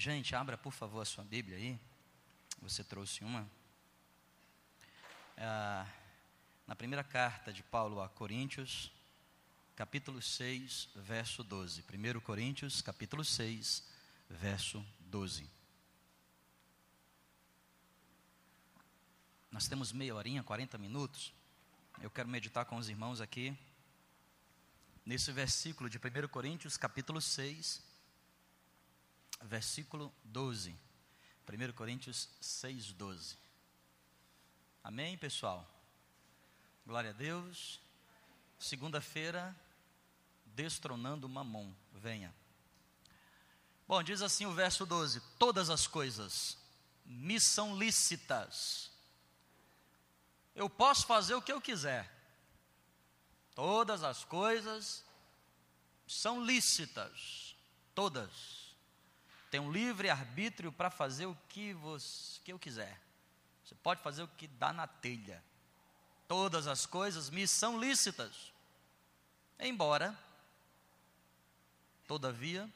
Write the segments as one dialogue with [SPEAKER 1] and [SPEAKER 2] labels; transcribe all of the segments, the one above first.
[SPEAKER 1] Gente, abra por favor a sua Bíblia aí. Você trouxe uma. É, na primeira carta de Paulo a Coríntios, capítulo 6, verso 12. 1 Coríntios, capítulo 6, verso 12. Nós temos meia horinha, 40 minutos. Eu quero meditar com os irmãos aqui nesse versículo de 1 Coríntios, capítulo 6, versículo 12. 1 Coríntios 6, 12. Amém, pessoal? Glória a Deus. Segunda-feira, destronando Mamon. Venha. Bom, diz assim o verso 12: Todas as coisas me são lícitas. Eu posso fazer o que eu quiser. Todas as coisas são lícitas. Todas tem um livre arbítrio para fazer o que, você, que eu quiser. Você pode fazer o que dá na telha. Todas as coisas me são lícitas. Embora, todavia,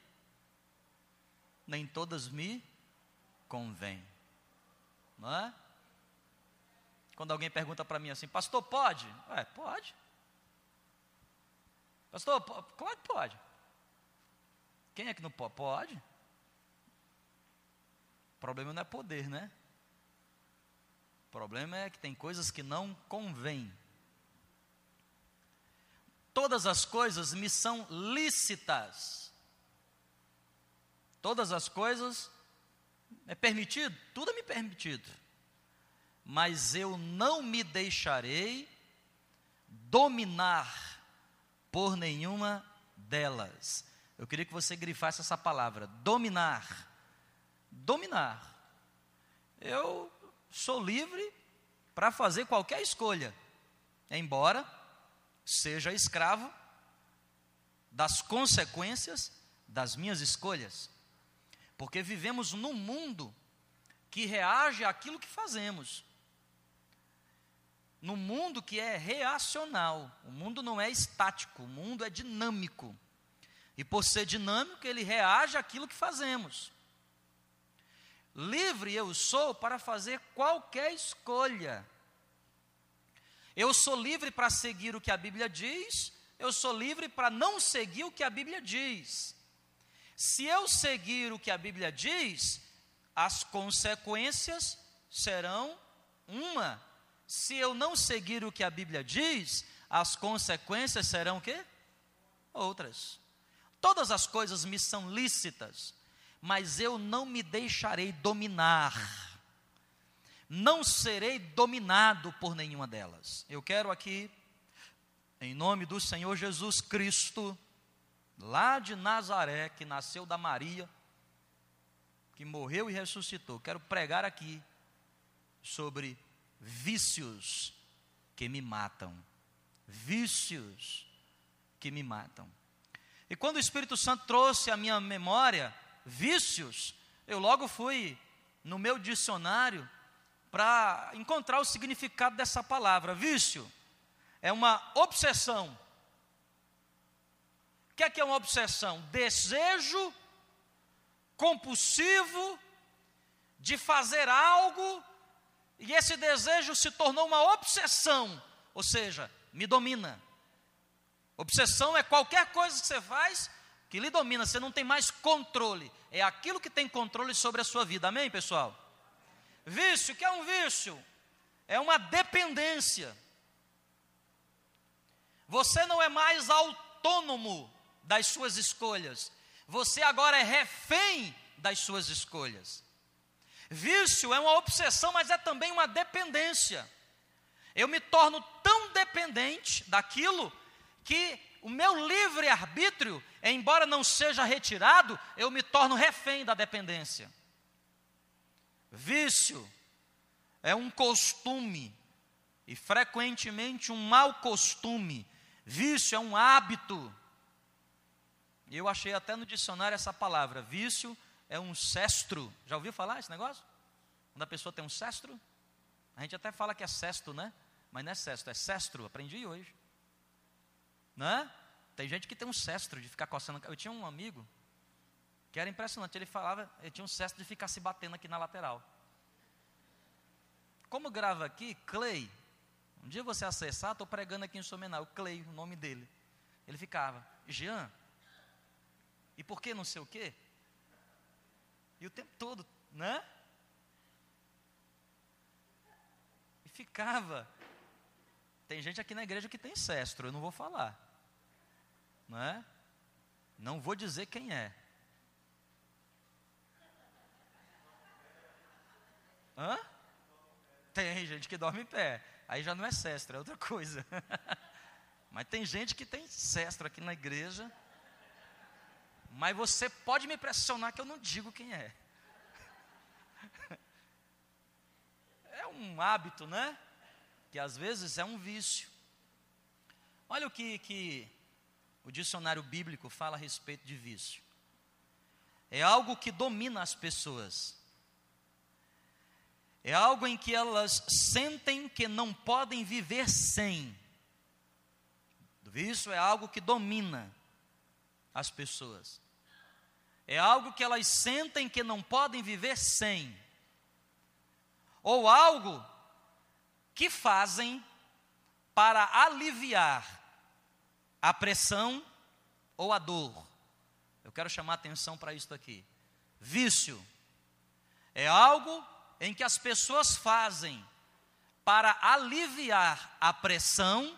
[SPEAKER 1] nem todas me convêm. Não é? Quando alguém pergunta para mim assim, pastor, pode? É, pode. Pastor, claro que pode. Quem é que não pode? Pode problema não é poder, né? O problema é que tem coisas que não convêm. Todas as coisas me são lícitas. Todas as coisas é permitido, tudo é me permitido. Mas eu não me deixarei dominar por nenhuma delas. Eu queria que você grifasse essa palavra, dominar dominar. Eu sou livre para fazer qualquer escolha, embora seja escravo das consequências das minhas escolhas. Porque vivemos num mundo que reage àquilo que fazemos. Num mundo que é reacional. O mundo não é estático, o mundo é dinâmico. E por ser dinâmico, ele reage àquilo que fazemos. Livre eu sou para fazer qualquer escolha. Eu sou livre para seguir o que a Bíblia diz, eu sou livre para não seguir o que a Bíblia diz. Se eu seguir o que a Bíblia diz, as consequências serão uma. Se eu não seguir o que a Bíblia diz, as consequências serão o quê? Outras. Todas as coisas me são lícitas, mas eu não me deixarei dominar, não serei dominado por nenhuma delas. Eu quero aqui, em nome do Senhor Jesus Cristo, lá de Nazaré, que nasceu da Maria, que morreu e ressuscitou, quero pregar aqui sobre vícios que me matam. Vícios que me matam. E quando o Espírito Santo trouxe à minha memória vícios, eu logo fui no meu dicionário para encontrar o significado dessa palavra. Vício é uma obsessão. O que é que é uma obsessão? Desejo compulsivo de fazer algo e esse desejo se tornou uma obsessão, ou seja, me domina. Obsessão é qualquer coisa que você faz que lhe domina, você não tem mais controle. É aquilo que tem controle sobre a sua vida. Amém, pessoal? Vício, que é um vício? É uma dependência. Você não é mais autônomo das suas escolhas. Você agora é refém das suas escolhas. Vício é uma obsessão, mas é também uma dependência. Eu me torno tão dependente daquilo que o meu livre arbítrio, embora não seja retirado, eu me torno refém da dependência. Vício é um costume, e frequentemente um mau costume. Vício é um hábito. Eu achei até no dicionário essa palavra. Vício é um cestro. Já ouviu falar esse negócio? Quando a pessoa tem um cestro? A gente até fala que é cesto, né? Mas não é cesto, é cestro. Aprendi hoje. Né? Tem gente que tem um cestro de ficar coçando. Eu tinha um amigo Que era impressionante. Ele falava, ele tinha um cesto de ficar se batendo aqui na lateral. Como grava aqui, Clay. Um dia você acessar, estou pregando aqui em Somenal, Clay, o nome dele. Ele ficava, Jean, e por que não sei o quê? E o tempo todo, né? E ficava. Tem gente aqui na igreja que tem cestro, eu não vou falar. Não é? Não vou dizer quem é. Hã? Tem gente que dorme em pé. Aí já não é cestro, é outra coisa. Mas tem gente que tem cestro aqui na igreja. Mas você pode me pressionar que eu não digo quem é. É um hábito, né? Que às vezes é um vício. Olha o que, que o dicionário bíblico fala a respeito de vício. É algo que domina as pessoas. É algo em que elas sentem que não podem viver sem. Vício é algo que domina as pessoas. É algo que elas sentem que não podem viver sem. Ou algo que fazem para aliviar a pressão ou a dor. Eu quero chamar atenção para isso aqui. Vício é algo em que as pessoas fazem para aliviar a pressão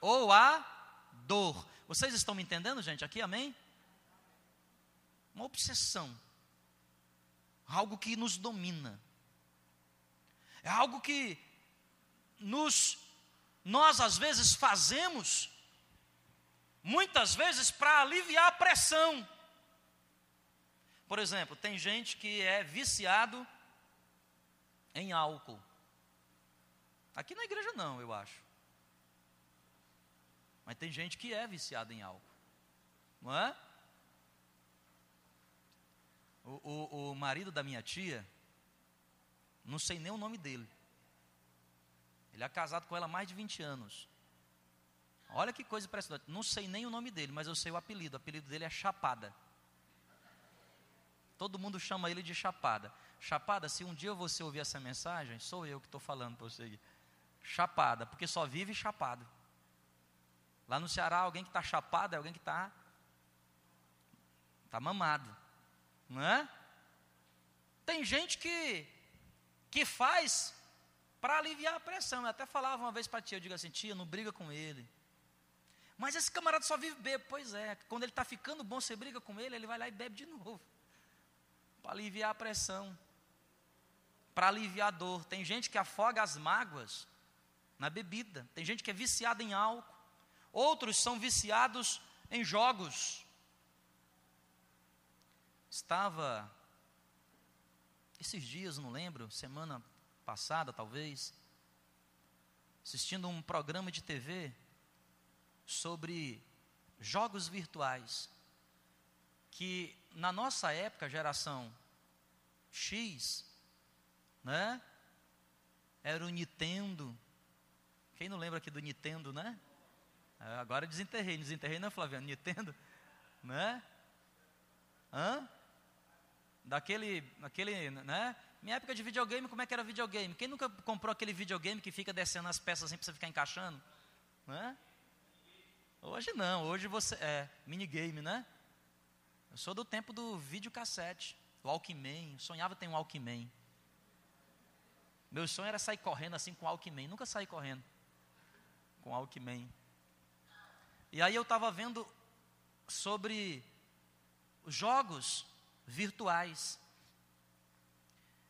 [SPEAKER 1] ou a dor. Vocês estão me entendendo, gente? Aqui, amém? Uma obsessão. Algo que nos domina. É algo que nos nós às vezes fazemos muitas vezes para aliviar a pressão. Por exemplo, tem gente que é viciado em álcool. Aqui na igreja não, eu acho. Mas tem gente que é viciada em álcool. Não é? O, o, o marido da minha tia, não sei nem o nome dele. Ele é casado com ela há mais de 20 anos. Olha que coisa impressionante. Não sei nem o nome dele, mas eu sei o apelido. O apelido dele é Chapada. Todo mundo chama ele de Chapada. Chapada, se um dia você ouvir essa mensagem, sou eu que estou falando para você. Chapada, porque só vive chapado. Lá no Ceará, alguém que está chapado é alguém que está tá mamado, não é? Tem gente que que faz para aliviar a pressão. Eu até falava uma vez para tia, eu digo assim, tia, não briga com ele. Mas esse camarada só vive bebo. Pois é, quando ele está ficando bom, você briga com ele, ele vai lá e bebe de novo. Para aliviar a pressão. Para aliviar a dor. Tem gente que afoga as mágoas na bebida. Tem gente que é viciada em álcool. Outros são viciados em jogos. Estava esses dias, não lembro, semana passada talvez, assistindo um programa de TV sobre jogos virtuais, que na nossa época, geração X, né? Era o Nintendo. Quem não lembra aqui do Nintendo, né? É, agora desenterrei, desenterrei, né, Flaviano? Nintendo, né? Hã? Daquele, aquele, né? Minha época de videogame, como é que era videogame? Quem nunca comprou aquele videogame que fica descendo as peças assim para você ficar encaixando? Né? Hoje não, hoje você. É, minigame, né? Eu sou do tempo do videocassete, do Walkman. Sonhava ter um Walkman. Meu sonho era sair correndo assim com o Walkman. Nunca saí correndo com o Walkman. E aí eu estava vendo sobre jogos virtuais.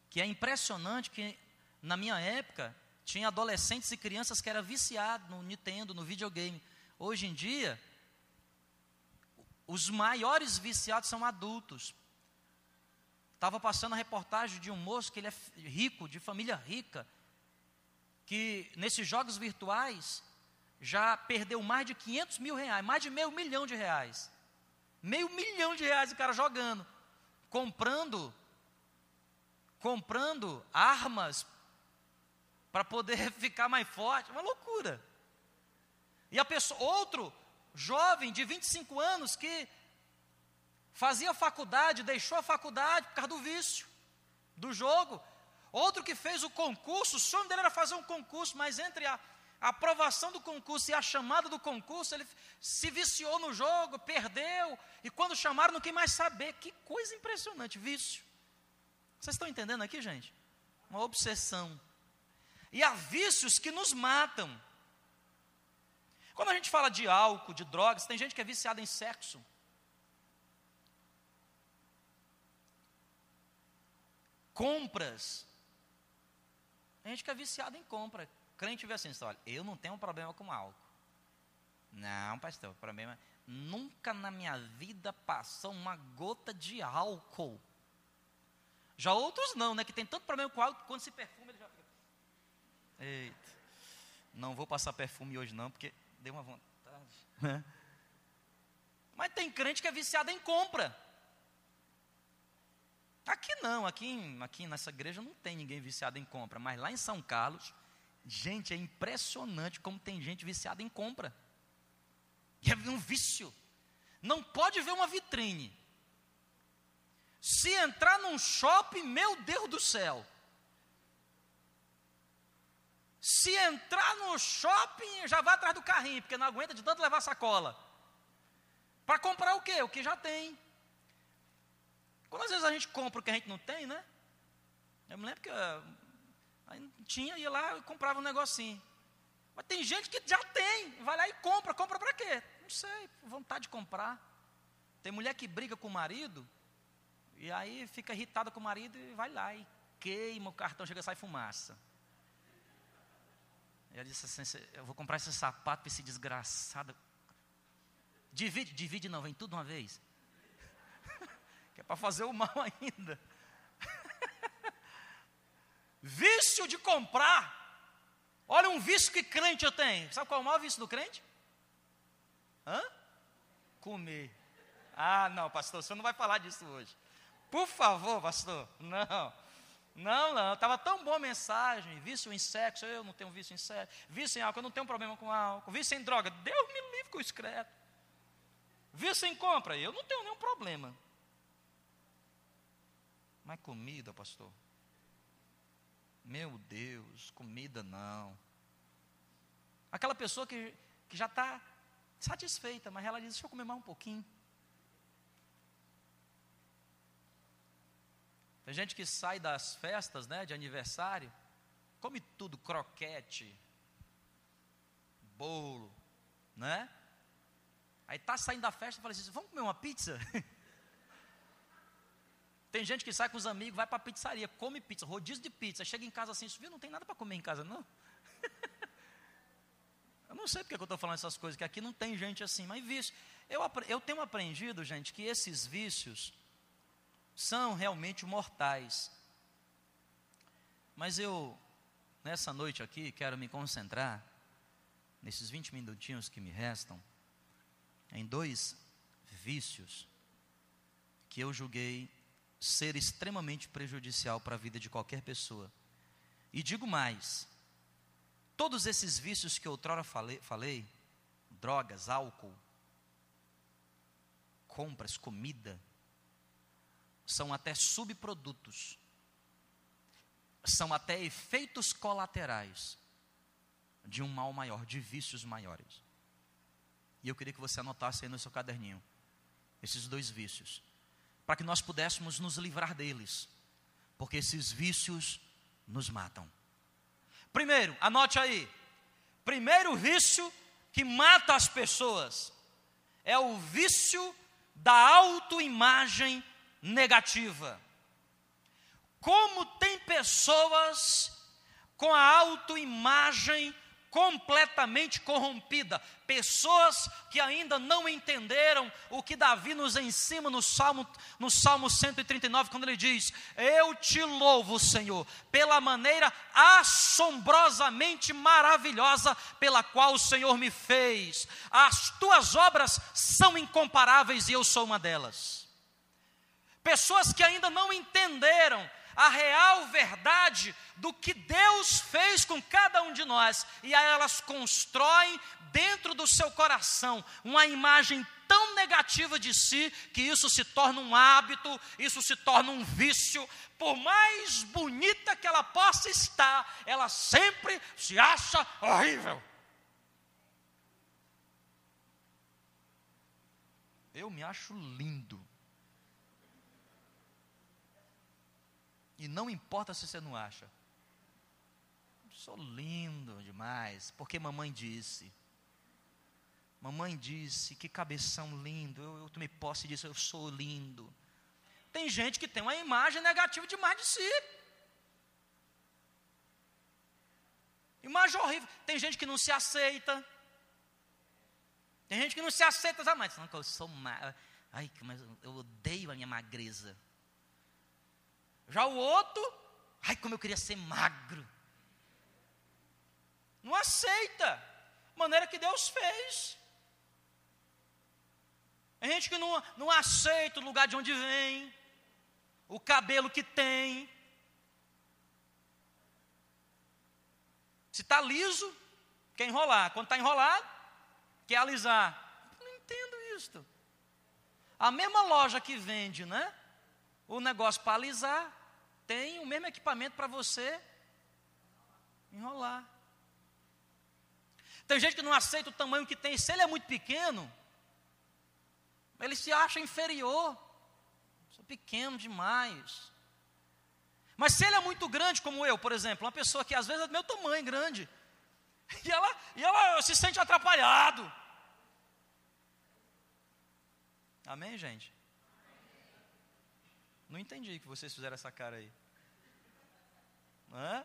[SPEAKER 1] Que é impressionante que na minha época tinha adolescentes e crianças que eram viciados no Nintendo, no videogame. Hoje em dia, os maiores viciados são adultos. Estava passando a reportagem de um moço que ele é rico, de família rica, que nesses jogos virtuais já perdeu mais de 500 mil reais, mais de meio milhão de reais. Meio milhão de reais o cara jogando, comprando, comprando armas para poder ficar mais forte. Uma loucura. E a pessoa, outro jovem de 25 anos que fazia faculdade, deixou a faculdade por causa do vício, do jogo. Outro que fez o concurso, o sonho dele era fazer um concurso, mas entre a, a aprovação do concurso e a chamada do concurso, ele se viciou no jogo, perdeu, e quando chamaram não quis mais saber. Que coisa impressionante, vício. Vocês estão entendendo aqui, gente? Uma obsessão. E há vícios que nos matam. Quando a gente fala de álcool, de drogas, tem gente que é viciada em sexo. Compras. Tem gente que é viciada em compra. Crente vê assim, olha, eu não tenho problema com álcool. Não, pastor, problema. Nunca na minha vida passou uma gota de álcool. Já outros não, né? Que tem tanto problema com álcool que quando se perfuma ele já fica. Eita. Não vou passar perfume hoje não, porque deu uma vontade. Né? Mas tem crente que é viciado em compra. Aqui não, aqui, aqui nessa igreja não tem ninguém viciado em compra, mas lá em São Carlos, gente, é impressionante como tem gente viciada em compra. E é um vício. Não pode ver uma vitrine. Se entrar num shopping, meu Deus do céu. Se entrar no shopping, já vai atrás do carrinho, porque não aguenta de tanto levar sacola. Para comprar o quê? O que já tem. Quando às vezes a gente compra o que a gente não tem, né? Eu me lembro que uh, tinha, ia lá e comprava um negocinho. Mas tem gente que já tem, vai lá e compra. Compra para quê? Não sei, vontade de comprar. Tem mulher que briga com o marido, e aí fica irritada com o marido e vai lá e queima o cartão, chega a sair fumaça. Ela disse assim: Eu vou comprar esse sapato para esse desgraçado. Divide, divide não, vem tudo uma vez. que é para fazer o mal ainda. vício de comprar. Olha um vício que crente eu tenho. Sabe qual é o maior vício do crente? Hã? Comer. Ah, não, pastor, você não vai falar disso hoje. Por favor, pastor. Não. Não, não, estava tão boa a mensagem, vício em sexo, eu não tenho vício em sexo, vício em álcool, eu não tenho problema com álcool, vício em droga, Deus me livre com o excreto. Vício em compra, eu não tenho nenhum problema. Mas comida, pastor? Meu Deus, comida não. Aquela pessoa que, que já está satisfeita, mas ela diz, deixa eu comer mais um pouquinho. Tem gente que sai das festas, né, de aniversário, come tudo, croquete, bolo, né? Aí tá saindo da festa e fala assim: vamos comer uma pizza? Tem gente que sai com os amigos, vai para a pizzaria, come pizza, rodízio de pizza, chega em casa assim, viu, não tem nada para comer em casa, não. eu não sei porque eu estou falando essas coisas, que aqui não tem gente assim, mas vício. Eu, eu tenho aprendido, gente, que esses vícios, são realmente mortais. Mas eu, nessa noite aqui, quero me concentrar, nesses 20 minutinhos que me restam, em dois vícios que eu julguei ser extremamente prejudicial para a vida de qualquer pessoa. E digo mais: todos esses vícios que outrora falei, falei drogas, álcool, compras, comida, são até subprodutos, são até efeitos colaterais de um mal maior, de vícios maiores. E eu queria que você anotasse aí no seu caderninho esses dois vícios, para que nós pudéssemos nos livrar deles, porque esses vícios nos matam. Primeiro, anote aí. Primeiro vício que mata as pessoas é o vício da autoimagem negativa. Como tem pessoas com a autoimagem completamente corrompida, pessoas que ainda não entenderam o que Davi nos ensina no Salmo, no Salmo 139, quando ele diz: Eu te louvo, Senhor, pela maneira assombrosamente maravilhosa pela qual o Senhor me fez. As tuas obras são incomparáveis e eu sou uma delas. Pessoas que ainda não entenderam a real verdade do que Deus fez com cada um de nós, e aí elas constroem dentro do seu coração uma imagem tão negativa de si que isso se torna um hábito, isso se torna um vício. Por mais bonita que ela possa estar, ela sempre se acha horrível. Eu me acho lindo. E não importa se você não acha. Sou lindo demais, porque mamãe disse. Mamãe disse, que cabeção lindo. Eu, eu tomei posse disso, eu sou lindo. Tem gente que tem uma imagem negativa demais de si. Imagem horrível. Tem gente que não se aceita. Tem gente que não se aceita? Mas não, eu sou ma... Ai, mas eu odeio a minha magreza. Já o outro, ai, como eu queria ser magro. Não aceita. Maneira que Deus fez. Tem gente que não, não aceita o lugar de onde vem, o cabelo que tem. Se está liso, quer enrolar. Quando está enrolado, quer alisar. não entendo isso. A mesma loja que vende, né? O negócio para alisar, tem o mesmo equipamento para você enrolar. Tem gente que não aceita o tamanho que tem. Se ele é muito pequeno, ele se acha inferior. Sou pequeno demais. Mas se ele é muito grande, como eu, por exemplo, uma pessoa que às vezes é do meu tamanho, grande, e ela, e ela se sente atrapalhado. Amém, gente? Não entendi que vocês fizeram essa cara aí. Não é?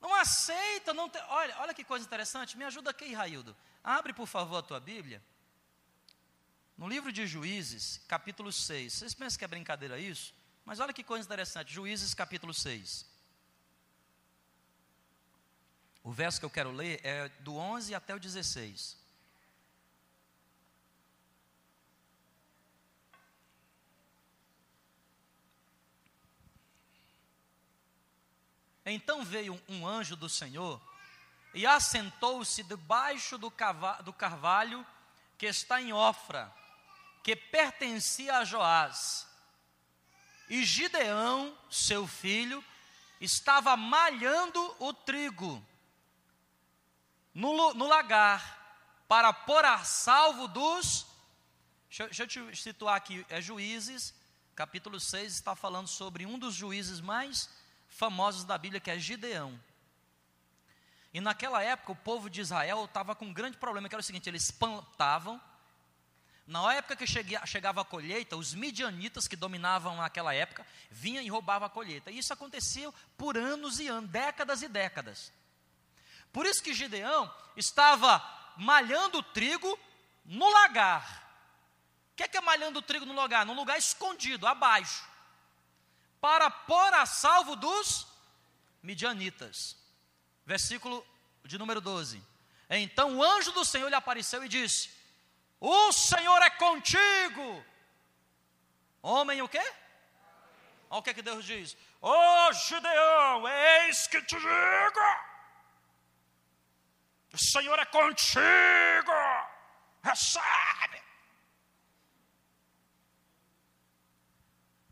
[SPEAKER 1] Não aceita, não tem, olha, olha que coisa interessante. Me ajuda aqui, Raildo. Abre, por favor, a tua Bíblia. No livro de Juízes, capítulo 6. Vocês pensam que é brincadeira isso? Mas olha que coisa interessante. Juízes, capítulo 6. O verso que eu quero ler é do 11 até o 16. Então veio um anjo do Senhor e assentou-se debaixo do, do carvalho que está em Ofra que pertencia a Joás. E Gideão, seu filho, estava malhando o trigo no, no lagar para pôr a salvo dos. Deixa, deixa eu te situar aqui, é Juízes, capítulo 6, está falando sobre um dos juízes mais famosos da Bíblia, que é Gideão. E naquela época o povo de Israel estava com um grande problema, que era o seguinte: eles plantavam, na época que chegava a colheita, os midianitas que dominavam aquela época vinham e roubavam a colheita. E isso acontecia por anos e anos, décadas e décadas. Por isso que Gideão estava malhando o trigo no lagar. O que é, que é malhando o trigo no lagar? Num lugar escondido, abaixo. Para pôr a salvo dos midianitas. Versículo de número 12. Então o anjo do Senhor lhe apareceu e disse: o Senhor é contigo. Homem o quê? Olha o que, é que Deus diz. Ô oh, Gideão, eis que te digo. O Senhor é contigo. Recebe.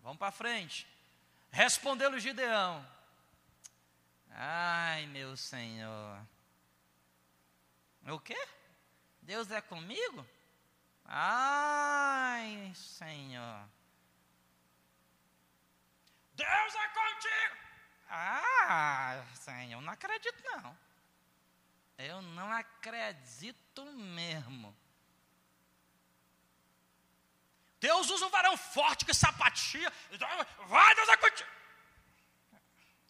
[SPEAKER 1] Vamos para frente. Respondeu-lhe Gideão. Ai, meu Senhor. O quê? Deus é comigo? Ai, Senhor. Deus é contigo. Ah, Senhor, não acredito não. Eu não acredito mesmo. Deus usa um varão forte que sapatia. Vai, Deus é contigo.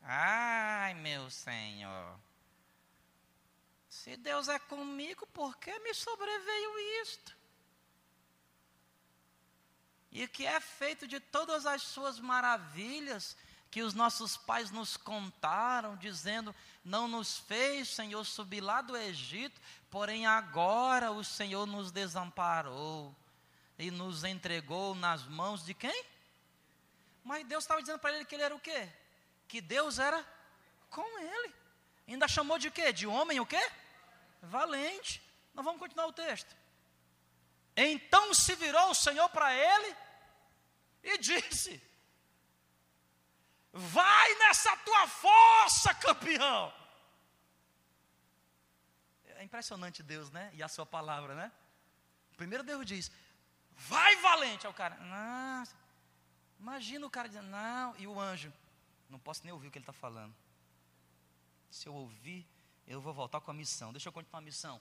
[SPEAKER 1] Ai, meu Senhor. Se Deus é comigo, por que me sobreveio isto? e que é feito de todas as suas maravilhas que os nossos pais nos contaram, dizendo: Não nos fez, Senhor, subir lá do Egito, porém agora o Senhor nos desamparou e nos entregou nas mãos de quem? Mas Deus estava dizendo para ele que ele era o quê? Que Deus era com ele. Ainda chamou de quê? De homem o quê? Valente. Nós vamos continuar o texto. Então se virou o Senhor para ele e disse: Vai nessa tua força, campeão. É impressionante Deus, né? E a sua palavra, né? Primeiro Deus diz: Vai valente. ao cara, não. Imagina o cara dizendo, não. E o anjo, não posso nem ouvir o que ele está falando. Se eu ouvir, eu vou voltar com a missão. Deixa eu continuar a missão.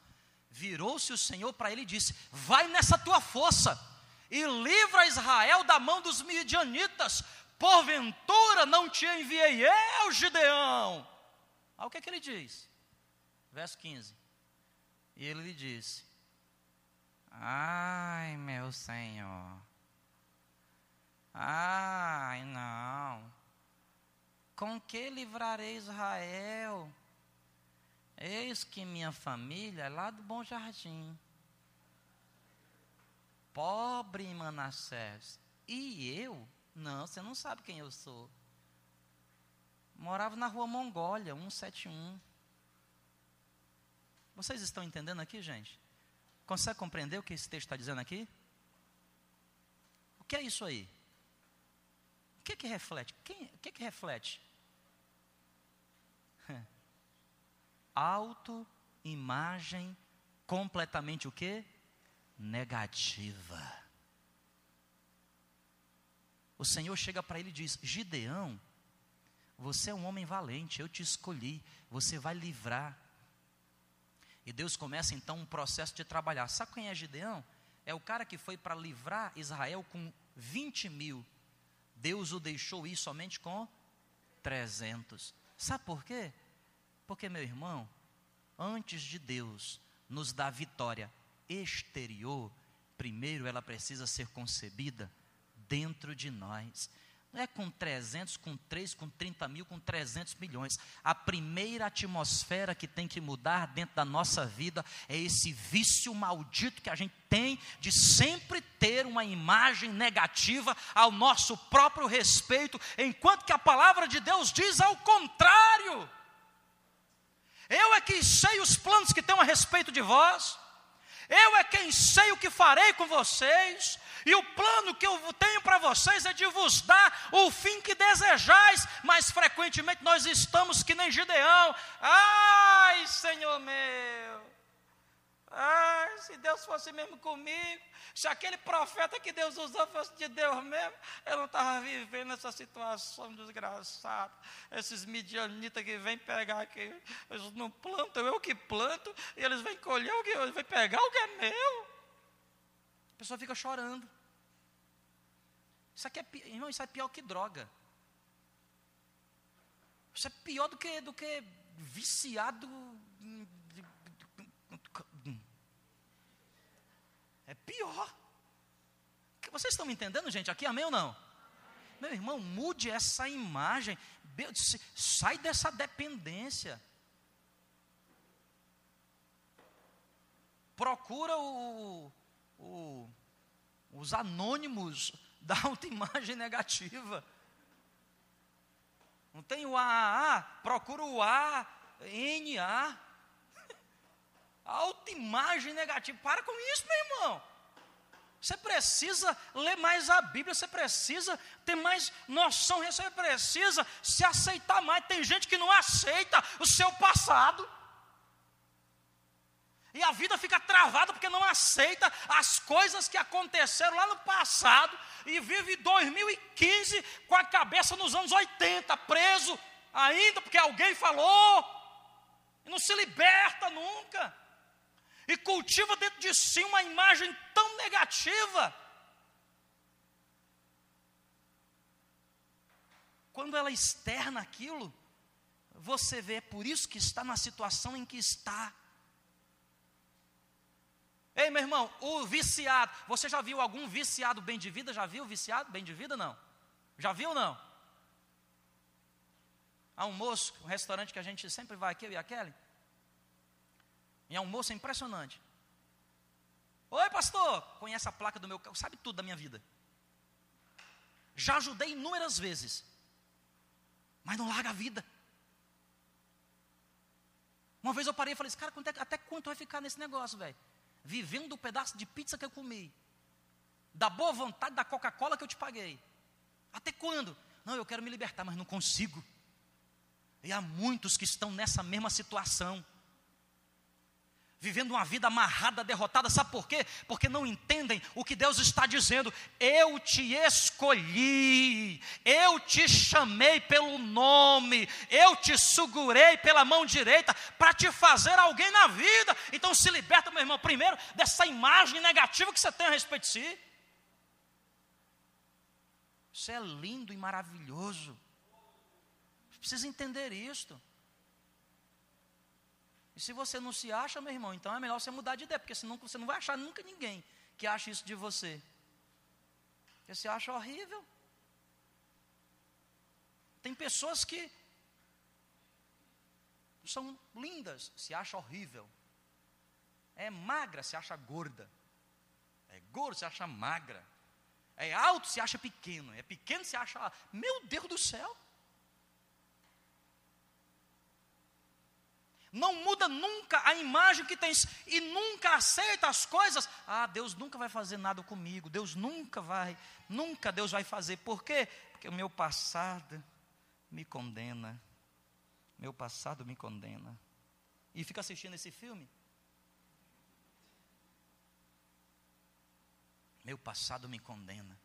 [SPEAKER 1] Virou-se o Senhor para ele e disse: Vai nessa tua força e livra Israel da mão dos midianitas. Porventura não te enviei eu, Gideão. Olha o que, é que ele diz. Verso 15. E ele lhe disse: Ai, meu Senhor. Ai, não. Com que livrarei Israel? Eis que minha família é lá do Bom Jardim. Pobre Manassés. E eu? Não, você não sabe quem eu sou. Morava na rua Mongólia, 171. Vocês estão entendendo aqui, gente? Consegue compreender o que esse texto está dizendo aqui? O que é isso aí? O que é que reflete? Quem, o que é que reflete? autoimagem completamente o que? Negativa. O Senhor chega para ele e diz: Gideão, você é um homem valente, eu te escolhi, você vai livrar. E Deus começa então um processo de trabalhar. Sabe quem é Gideão? É o cara que foi para livrar Israel com 20 mil. Deus o deixou ir somente com 300. Sabe por quê? Porque, meu irmão, antes de Deus nos dar vitória exterior, primeiro ela precisa ser concebida dentro de nós. Não é com 300, com 3, com 30 mil, com 300 milhões. A primeira atmosfera que tem que mudar dentro da nossa vida é esse vício maldito que a gente tem de sempre ter uma imagem negativa ao nosso próprio respeito, enquanto que a palavra de Deus diz ao contrário. Eu é quem sei os planos que tenho a respeito de vós. Eu é quem sei o que farei com vocês. E o plano que eu tenho para vocês é de vos dar o fim que desejais. Mas frequentemente nós estamos que nem Gideão. Ai, Senhor meu. Ah, se Deus fosse mesmo comigo, se aquele profeta que Deus usou fosse de Deus mesmo, eu não estava vivendo essa situação desgraçada. Esses midianitas que vêm pegar aqui, eles não plantam, eu que planto, e eles vêm colher o que eles vêm pegar o que é meu. A pessoa fica chorando. Isso aqui é, irmão, isso é pior que droga. Isso é pior do que, do que viciado É pior. Vocês estão me entendendo, gente? Aqui, amém ou não? Meu irmão, mude essa imagem. Sai dessa dependência. Procura o, o, os anônimos da autoimagem negativa. Não tem o AAA, procura o A, NA autoimagem negativa. Para com isso, meu irmão. Você precisa ler mais a Bíblia, você precisa ter mais noção, você precisa se aceitar mais. Tem gente que não aceita o seu passado. E a vida fica travada porque não aceita as coisas que aconteceram lá no passado e vive 2015 com a cabeça nos anos 80, preso ainda porque alguém falou. E não se liberta nunca e cultiva dentro de si uma imagem tão negativa. Quando ela externa aquilo, você vê, é por isso que está na situação em que está. Ei, meu irmão, o viciado, você já viu algum viciado bem de vida? Já viu viciado bem de vida? Não. Já viu não? Há um moço, um restaurante que a gente sempre vai aqui, eu e a Kelly. Em almoço é impressionante. Oi, pastor, conhece a placa do meu carro, sabe tudo da minha vida. Já ajudei inúmeras vezes, mas não larga a vida. Uma vez eu parei e falei assim, cara, até quanto vai ficar nesse negócio, velho? vivendo do pedaço de pizza que eu comi, da boa vontade da Coca-Cola que eu te paguei. Até quando? Não, eu quero me libertar, mas não consigo. E há muitos que estão nessa mesma situação vivendo uma vida amarrada, derrotada. Sabe por quê? Porque não entendem o que Deus está dizendo. Eu te escolhi, eu te chamei pelo nome, eu te segurei pela mão direita para te fazer alguém na vida. Então se liberta, meu irmão, primeiro dessa imagem negativa que você tem a respeito de si. Isso é lindo e maravilhoso. Precisa entender isto. E se você não se acha, meu irmão, então é melhor você mudar de ideia, porque senão você não vai achar nunca ninguém que ache isso de você. Porque você acha horrível. Tem pessoas que são lindas, se acha horrível. É magra, se acha gorda. É gordo, se acha magra. É alto, se acha pequeno. É pequeno, se acha. Meu Deus do céu. Não muda nunca a imagem que tens e nunca aceita as coisas. Ah, Deus nunca vai fazer nada comigo, Deus nunca vai, nunca Deus vai fazer. Por quê? Porque o meu passado me condena. Meu passado me condena. E fica assistindo esse filme. Meu passado me condena.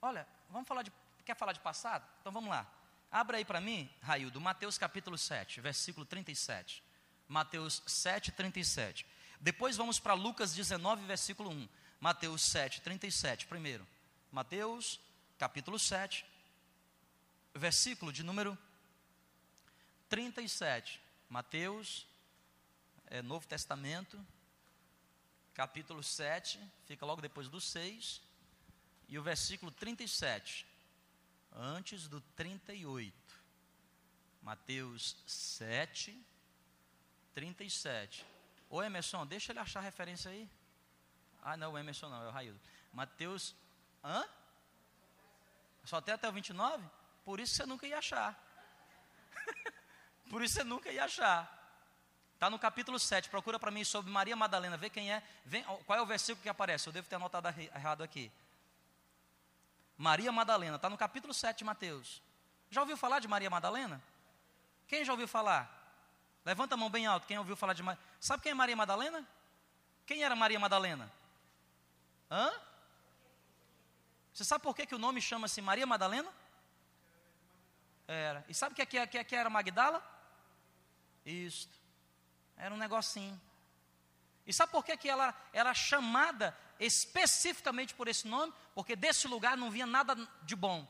[SPEAKER 1] Olha, vamos falar de. Quer falar de passado? Então vamos lá. Abra aí para mim, Raildo, Mateus capítulo 7, versículo 37. Mateus 7, 37. Depois vamos para Lucas 19, versículo 1. Mateus 7, 37. Primeiro, Mateus capítulo 7, versículo de número 37. Mateus, é, Novo Testamento, capítulo 7, fica logo depois do 6, e o versículo 37 antes do 38. Mateus 7, 37. Ô Emerson, deixa ele achar a referência aí. Ah, não, o Emerson não, é o Raildo. Mateus, hã? Só até até o 29? Por isso você nunca ia achar. Por isso você nunca ia achar. Está no capítulo 7, procura para mim sobre Maria Madalena, vê quem é, vem, qual é o versículo que aparece, eu devo ter anotado errado aqui. Maria Madalena, está no capítulo 7 de Mateus. Já ouviu falar de Maria Madalena? Quem já ouviu falar? Levanta a mão bem alto, quem ouviu falar de Maria? Sabe quem é Maria Madalena? Quem era Maria Madalena? Hã? Você sabe por que, que o nome chama-se Maria Madalena? Era. E sabe o que, que, que, que era Magdala? Isto. Era um negocinho. E sabe por que, que ela era chamada especificamente por esse nome? Porque desse lugar não vinha nada de bom.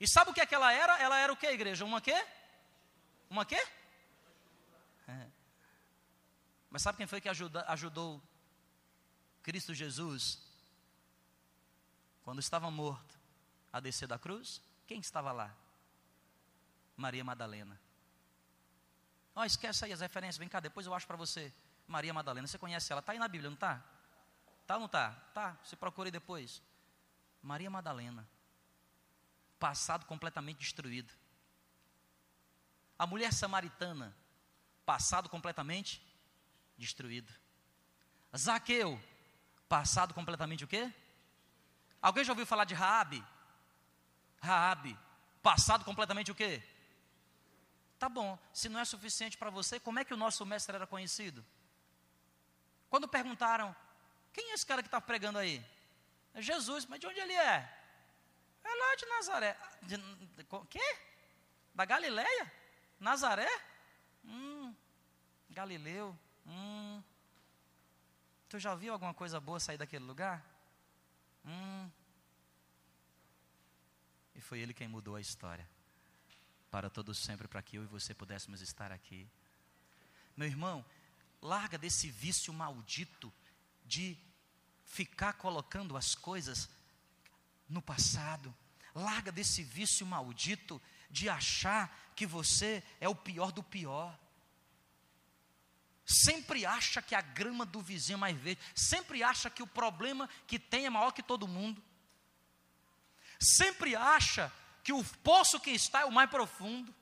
[SPEAKER 1] E sabe o que, é ela era? Ela era o que, igreja? Uma quê? Uma quê? É. Mas sabe quem foi que ajuda, ajudou Cristo Jesus quando estava morto a descer da cruz? Quem estava lá? Maria Madalena. Ó, oh, esquece aí as referências, vem cá, depois eu acho para você. Maria Madalena, você conhece ela? Está aí na Bíblia, não está? Tá ou não está? Tá, você procure depois. Maria Madalena. Passado completamente destruído. A mulher samaritana. Passado completamente destruído. Zaqueu. Passado completamente o quê? Alguém já ouviu falar de Raabe? Raabe. Passado completamente o quê? Tá bom, se não é suficiente para você, como é que o nosso mestre era conhecido? Quando perguntaram, quem é esse cara que está pregando aí? É Jesus, mas de onde ele é? É lá de Nazaré. De, de, quê? Da Galileia? Nazaré? Hum, Galileu. Hum. Tu já viu alguma coisa boa sair daquele lugar? Hum. E foi ele quem mudou a história. Para todos sempre, para que eu e você pudéssemos estar aqui. Meu irmão, Larga desse vício maldito de ficar colocando as coisas no passado. Larga desse vício maldito de achar que você é o pior do pior. Sempre acha que a grama do vizinho é mais verde. Sempre acha que o problema que tem é maior que todo mundo. Sempre acha que o poço que está é o mais profundo.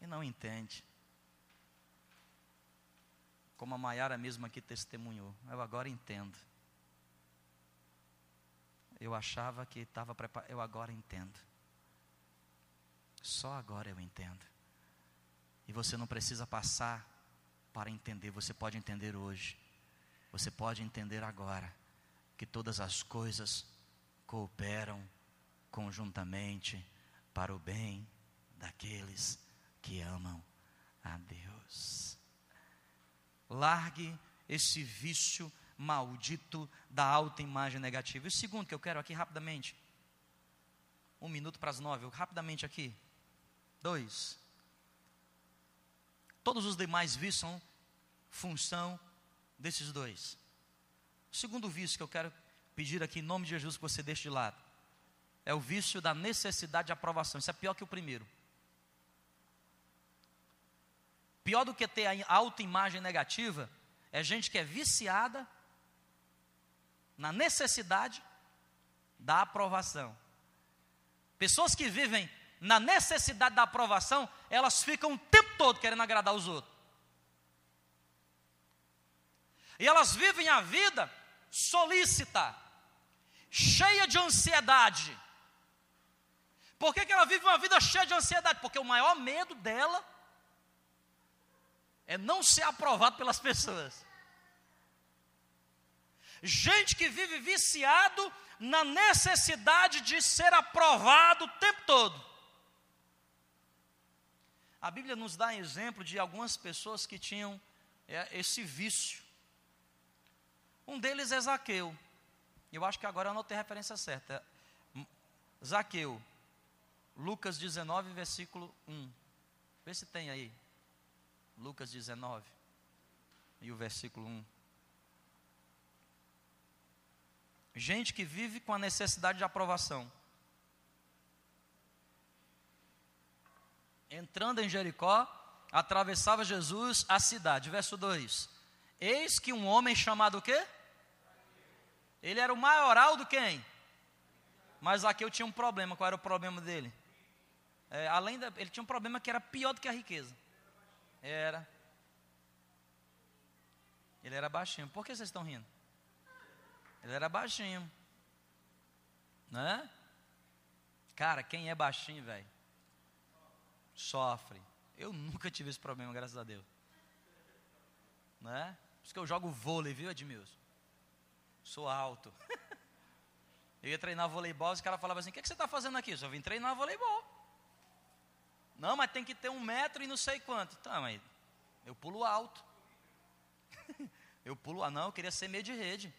[SPEAKER 1] E não entende Como a Maiara mesmo aqui testemunhou. Eu agora entendo. Eu achava que estava preparado. Eu agora entendo. Só agora eu entendo. E você não precisa passar para entender, você pode entender hoje. Você pode entender agora que todas as coisas cooperam conjuntamente para o bem daqueles que amam a Deus. Largue esse vício maldito da autoimagem negativa. E o segundo que eu quero aqui rapidamente, um minuto para as nove, rapidamente aqui. Dois. Todos os demais vícios são função desses dois. O segundo vício que eu quero pedir aqui em nome de Jesus que você deixe de lado é o vício da necessidade de aprovação. Isso é pior que o primeiro. Pior do que ter a autoimagem negativa é gente que é viciada na necessidade da aprovação. Pessoas que vivem na necessidade da aprovação, elas ficam o tempo todo querendo agradar os outros. E elas vivem a vida solícita, cheia de ansiedade. Por que, que ela vive uma vida cheia de ansiedade? Porque o maior medo dela é não ser aprovado pelas pessoas. Gente que vive viciado na necessidade de ser aprovado o tempo todo. A Bíblia nos dá exemplo de algumas pessoas que tinham é, esse vício. Um deles é Zaqueu. Eu acho que agora eu anotei a referência certa. Zaqueu, Lucas 19, versículo 1. Vê se tem aí. Lucas 19 e o versículo 1. Gente que vive com a necessidade de aprovação. Entrando em Jericó, atravessava Jesus a cidade. Verso 2. Eis que um homem chamado o quê? Ele era o maioral do quem? Mas aqui eu tinha um problema. Qual era o problema dele? É, além da, ele tinha um problema que era pior do que a riqueza. Era. Ele era baixinho. Por que vocês estão rindo? Ele era baixinho. Né? Cara, quem é baixinho, velho, sofre. Eu nunca tive esse problema, graças a Deus. Né? Por isso que eu jogo vôlei, viu, Edmilson? Sou alto. eu ia treinar voleibol, e os caras falavam assim: o que, é que você está fazendo aqui? Eu só vim treinar voleibol. Não, mas tem que ter um metro e não sei quanto. Tá, mas eu pulo alto. eu pulo, ah, não, eu queria ser meio de rede.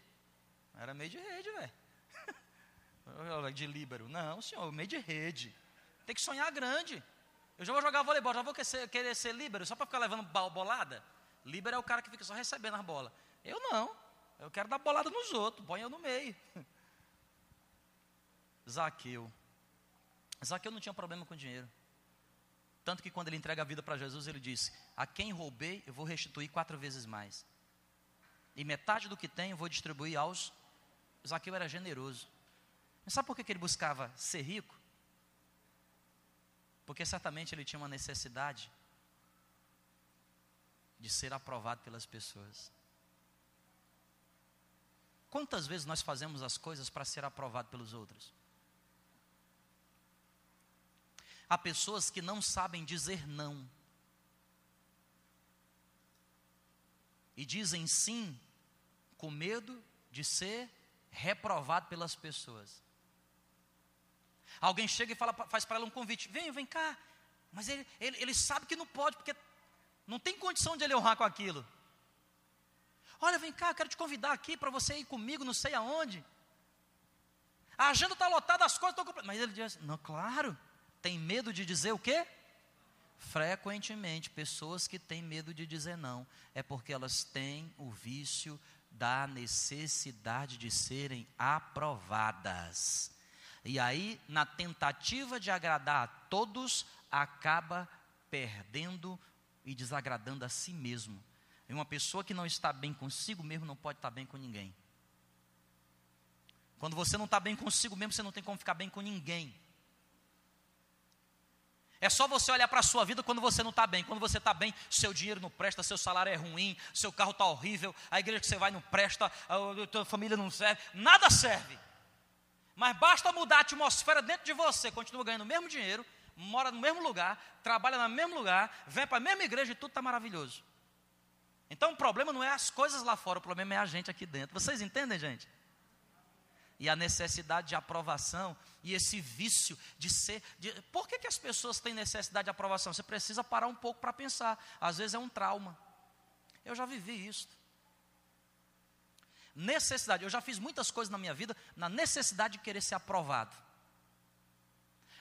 [SPEAKER 1] Era meio de rede, velho. de líbero. Não, senhor, meio de rede. Tem que sonhar grande. Eu já vou jogar voleibol, já vou querer ser líbero só para ficar levando bolada. Líbero é o cara que fica só recebendo as bolas. Eu não. Eu quero dar bolada nos outros, põe eu no meio. Zaqueu. Zaqueu não tinha problema com dinheiro. Tanto que quando ele entrega a vida para Jesus, ele disse: A quem roubei, eu vou restituir quatro vezes mais. E metade do que tenho, eu vou distribuir aos Zaqueu era generoso. Mas sabe por que ele buscava ser rico? Porque certamente ele tinha uma necessidade de ser aprovado pelas pessoas. Quantas vezes nós fazemos as coisas para ser aprovado pelos outros? Há pessoas que não sabem dizer não. E dizem sim com medo de ser reprovado pelas pessoas. Alguém chega e fala, faz para ela um convite: vem, vem cá. Mas ele, ele, ele sabe que não pode, porque não tem condição de ele honrar com aquilo. Olha, vem cá, eu quero te convidar aqui para você ir comigo, não sei aonde. A agenda está lotada, as coisas estão completas. Mas ele diz: não, claro. Tem medo de dizer o quê? Frequentemente, pessoas que têm medo de dizer não, é porque elas têm o vício da necessidade de serem aprovadas. E aí, na tentativa de agradar a todos, acaba perdendo e desagradando a si mesmo. E uma pessoa que não está bem consigo mesmo não pode estar bem com ninguém. Quando você não está bem consigo mesmo, você não tem como ficar bem com ninguém. É só você olhar para a sua vida quando você não está bem. Quando você está bem, seu dinheiro não presta, seu salário é ruim, seu carro está horrível, a igreja que você vai não presta, a tua família não serve, nada serve. Mas basta mudar a atmosfera dentro de você, continua ganhando o mesmo dinheiro, mora no mesmo lugar, trabalha no mesmo lugar, vem para a mesma igreja e tudo está maravilhoso. Então o problema não é as coisas lá fora, o problema é a gente aqui dentro. Vocês entendem, gente? E a necessidade de aprovação e esse vício de ser. De, por que, que as pessoas têm necessidade de aprovação? Você precisa parar um pouco para pensar. Às vezes é um trauma. Eu já vivi isso. Necessidade. Eu já fiz muitas coisas na minha vida na necessidade de querer ser aprovado.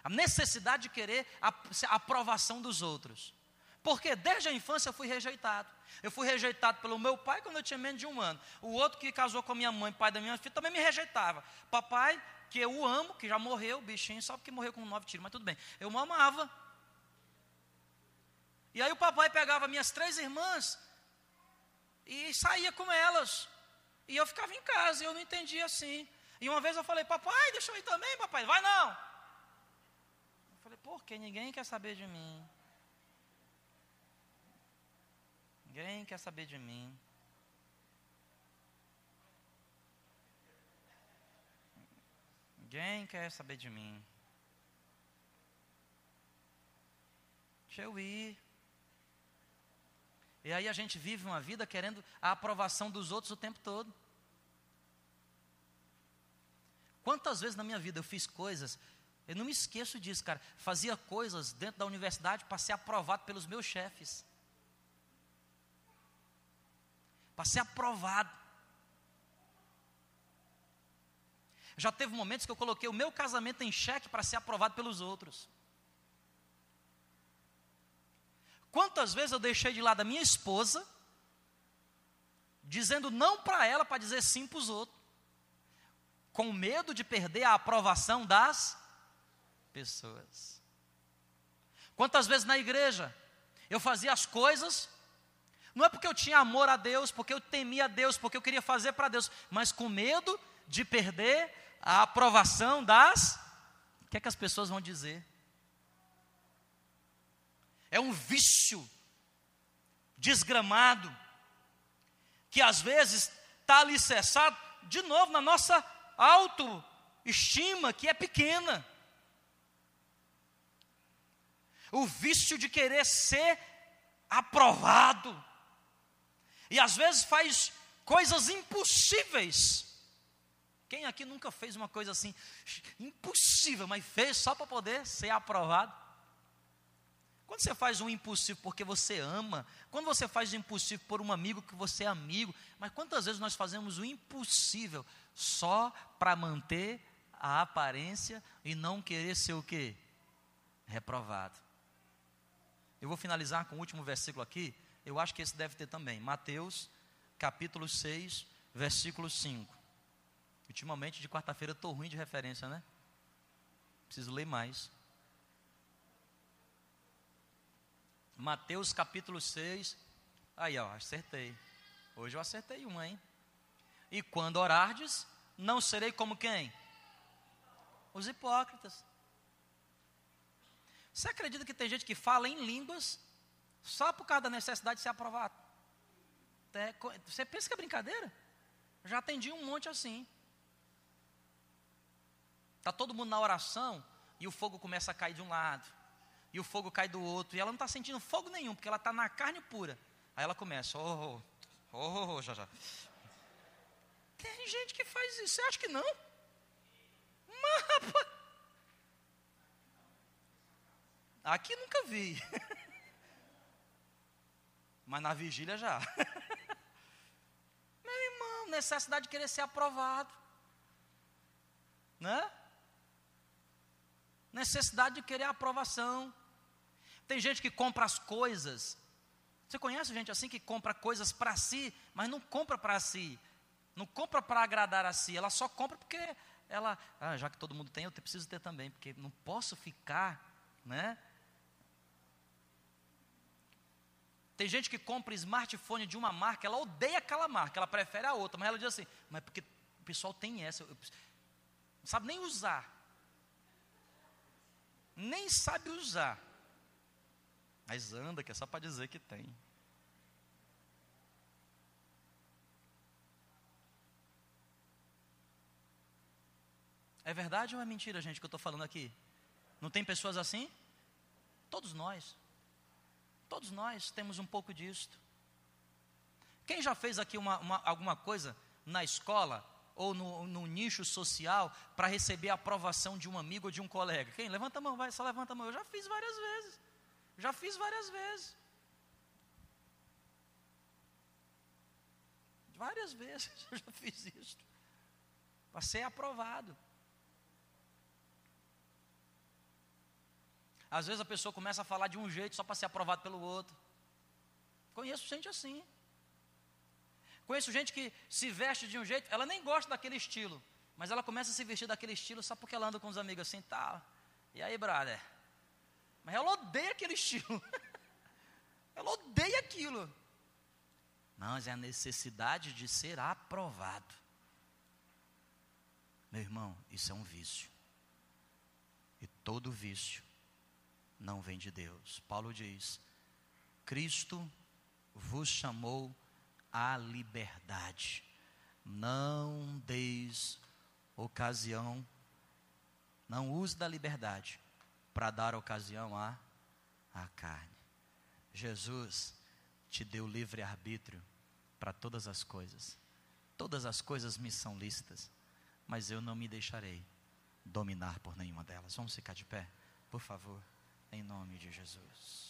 [SPEAKER 1] A necessidade de querer a, a aprovação dos outros. Porque desde a infância eu fui rejeitado. Eu fui rejeitado pelo meu pai quando eu tinha menos de um ano. O outro que casou com a minha mãe, pai da minha filha, também me rejeitava. Papai, que eu amo, que já morreu, bichinho, só porque morreu com nove tiros, mas tudo bem. Eu me amava. E aí o papai pegava minhas três irmãs e saía com elas. E eu ficava em casa, e eu não entendia assim. E uma vez eu falei, papai, deixa eu ir também, papai. Vai não. Eu falei, por que ninguém quer saber de mim? Ninguém quer saber de mim. Ninguém quer saber de mim. Deixa eu ir. E aí a gente vive uma vida querendo a aprovação dos outros o tempo todo. Quantas vezes na minha vida eu fiz coisas, eu não me esqueço disso, cara. Fazia coisas dentro da universidade para ser aprovado pelos meus chefes. Para ser aprovado. Já teve momentos que eu coloquei o meu casamento em xeque para ser aprovado pelos outros. Quantas vezes eu deixei de lado a minha esposa, dizendo não para ela, para dizer sim para os outros, com medo de perder a aprovação das pessoas. Quantas vezes na igreja eu fazia as coisas, não é porque eu tinha amor a Deus, porque eu temia a Deus, porque eu queria fazer para Deus, mas com medo de perder a aprovação das. O que é que as pessoas vão dizer? É um vício desgramado, que às vezes está alicerçado, de novo, na nossa autoestima, que é pequena. O vício de querer ser aprovado. E às vezes faz coisas impossíveis. Quem aqui nunca fez uma coisa assim, impossível, mas fez só para poder ser aprovado? Quando você faz um impossível porque você ama, quando você faz o impossível por um amigo que você é amigo, mas quantas vezes nós fazemos o impossível só para manter a aparência e não querer ser o quê? Reprovado. Eu vou finalizar com o último versículo aqui, eu acho que esse deve ter também. Mateus, capítulo 6, versículo 5. Ultimamente, de quarta-feira, estou ruim de referência, né? Preciso ler mais. Mateus capítulo 6. Aí, ó, acertei. Hoje eu acertei uma, hein? E quando orardes, não serei como quem? Os hipócritas. Você acredita que tem gente que fala em línguas só por causa da necessidade de ser aprovado? Você pensa que é brincadeira? Já atendi um monte assim. Está todo mundo na oração e o fogo começa a cair de um lado e o fogo cai do outro, e ela não está sentindo fogo nenhum, porque ela está na carne pura. Aí ela começa, oh, oh, oh, oh, já, já. Tem gente que faz isso, você acha que não? Mapa. Aqui nunca vi. Mas na vigília já. Meu irmão, necessidade de querer ser aprovado. Né? necessidade de querer aprovação. Tem gente que compra as coisas. Você conhece gente assim que compra coisas para si, mas não compra para si. Não compra para agradar a si. Ela só compra porque ela, ah, já que todo mundo tem, eu preciso ter também, porque não posso ficar, né? Tem gente que compra smartphone de uma marca, ela odeia aquela marca, ela prefere a outra, mas ela diz assim, mas porque o pessoal tem essa, não sabe nem usar nem sabe usar. Mas anda, que é só para dizer que tem. É verdade ou é mentira, gente, que eu estou falando aqui? Não tem pessoas assim? Todos nós. Todos nós temos um pouco disto. Quem já fez aqui uma, uma, alguma coisa na escola ou no, no nicho social para receber a aprovação de um amigo ou de um colega? Quem? Levanta a mão, vai, só levanta a mão. Eu já fiz várias vezes. Já fiz várias vezes. Várias vezes eu já fiz isso. Para ser aprovado. Às vezes a pessoa começa a falar de um jeito só para ser aprovado pelo outro. Conheço gente assim. Conheço gente que se veste de um jeito, ela nem gosta daquele estilo, mas ela começa a se vestir daquele estilo só porque ela anda com os amigos assim, tá. E aí, brother? Mas ela odeia aquele estilo. ela odeia aquilo. Mas é a necessidade de ser aprovado. Meu irmão, isso é um vício. E todo vício não vem de Deus. Paulo diz: Cristo vos chamou à liberdade. Não deis ocasião, não use da liberdade para dar ocasião à, à carne. Jesus te deu livre arbítrio para todas as coisas. Todas as coisas me são lícitas, mas eu não me deixarei dominar por nenhuma delas. Vamos ficar de pé, por favor, em nome de Jesus.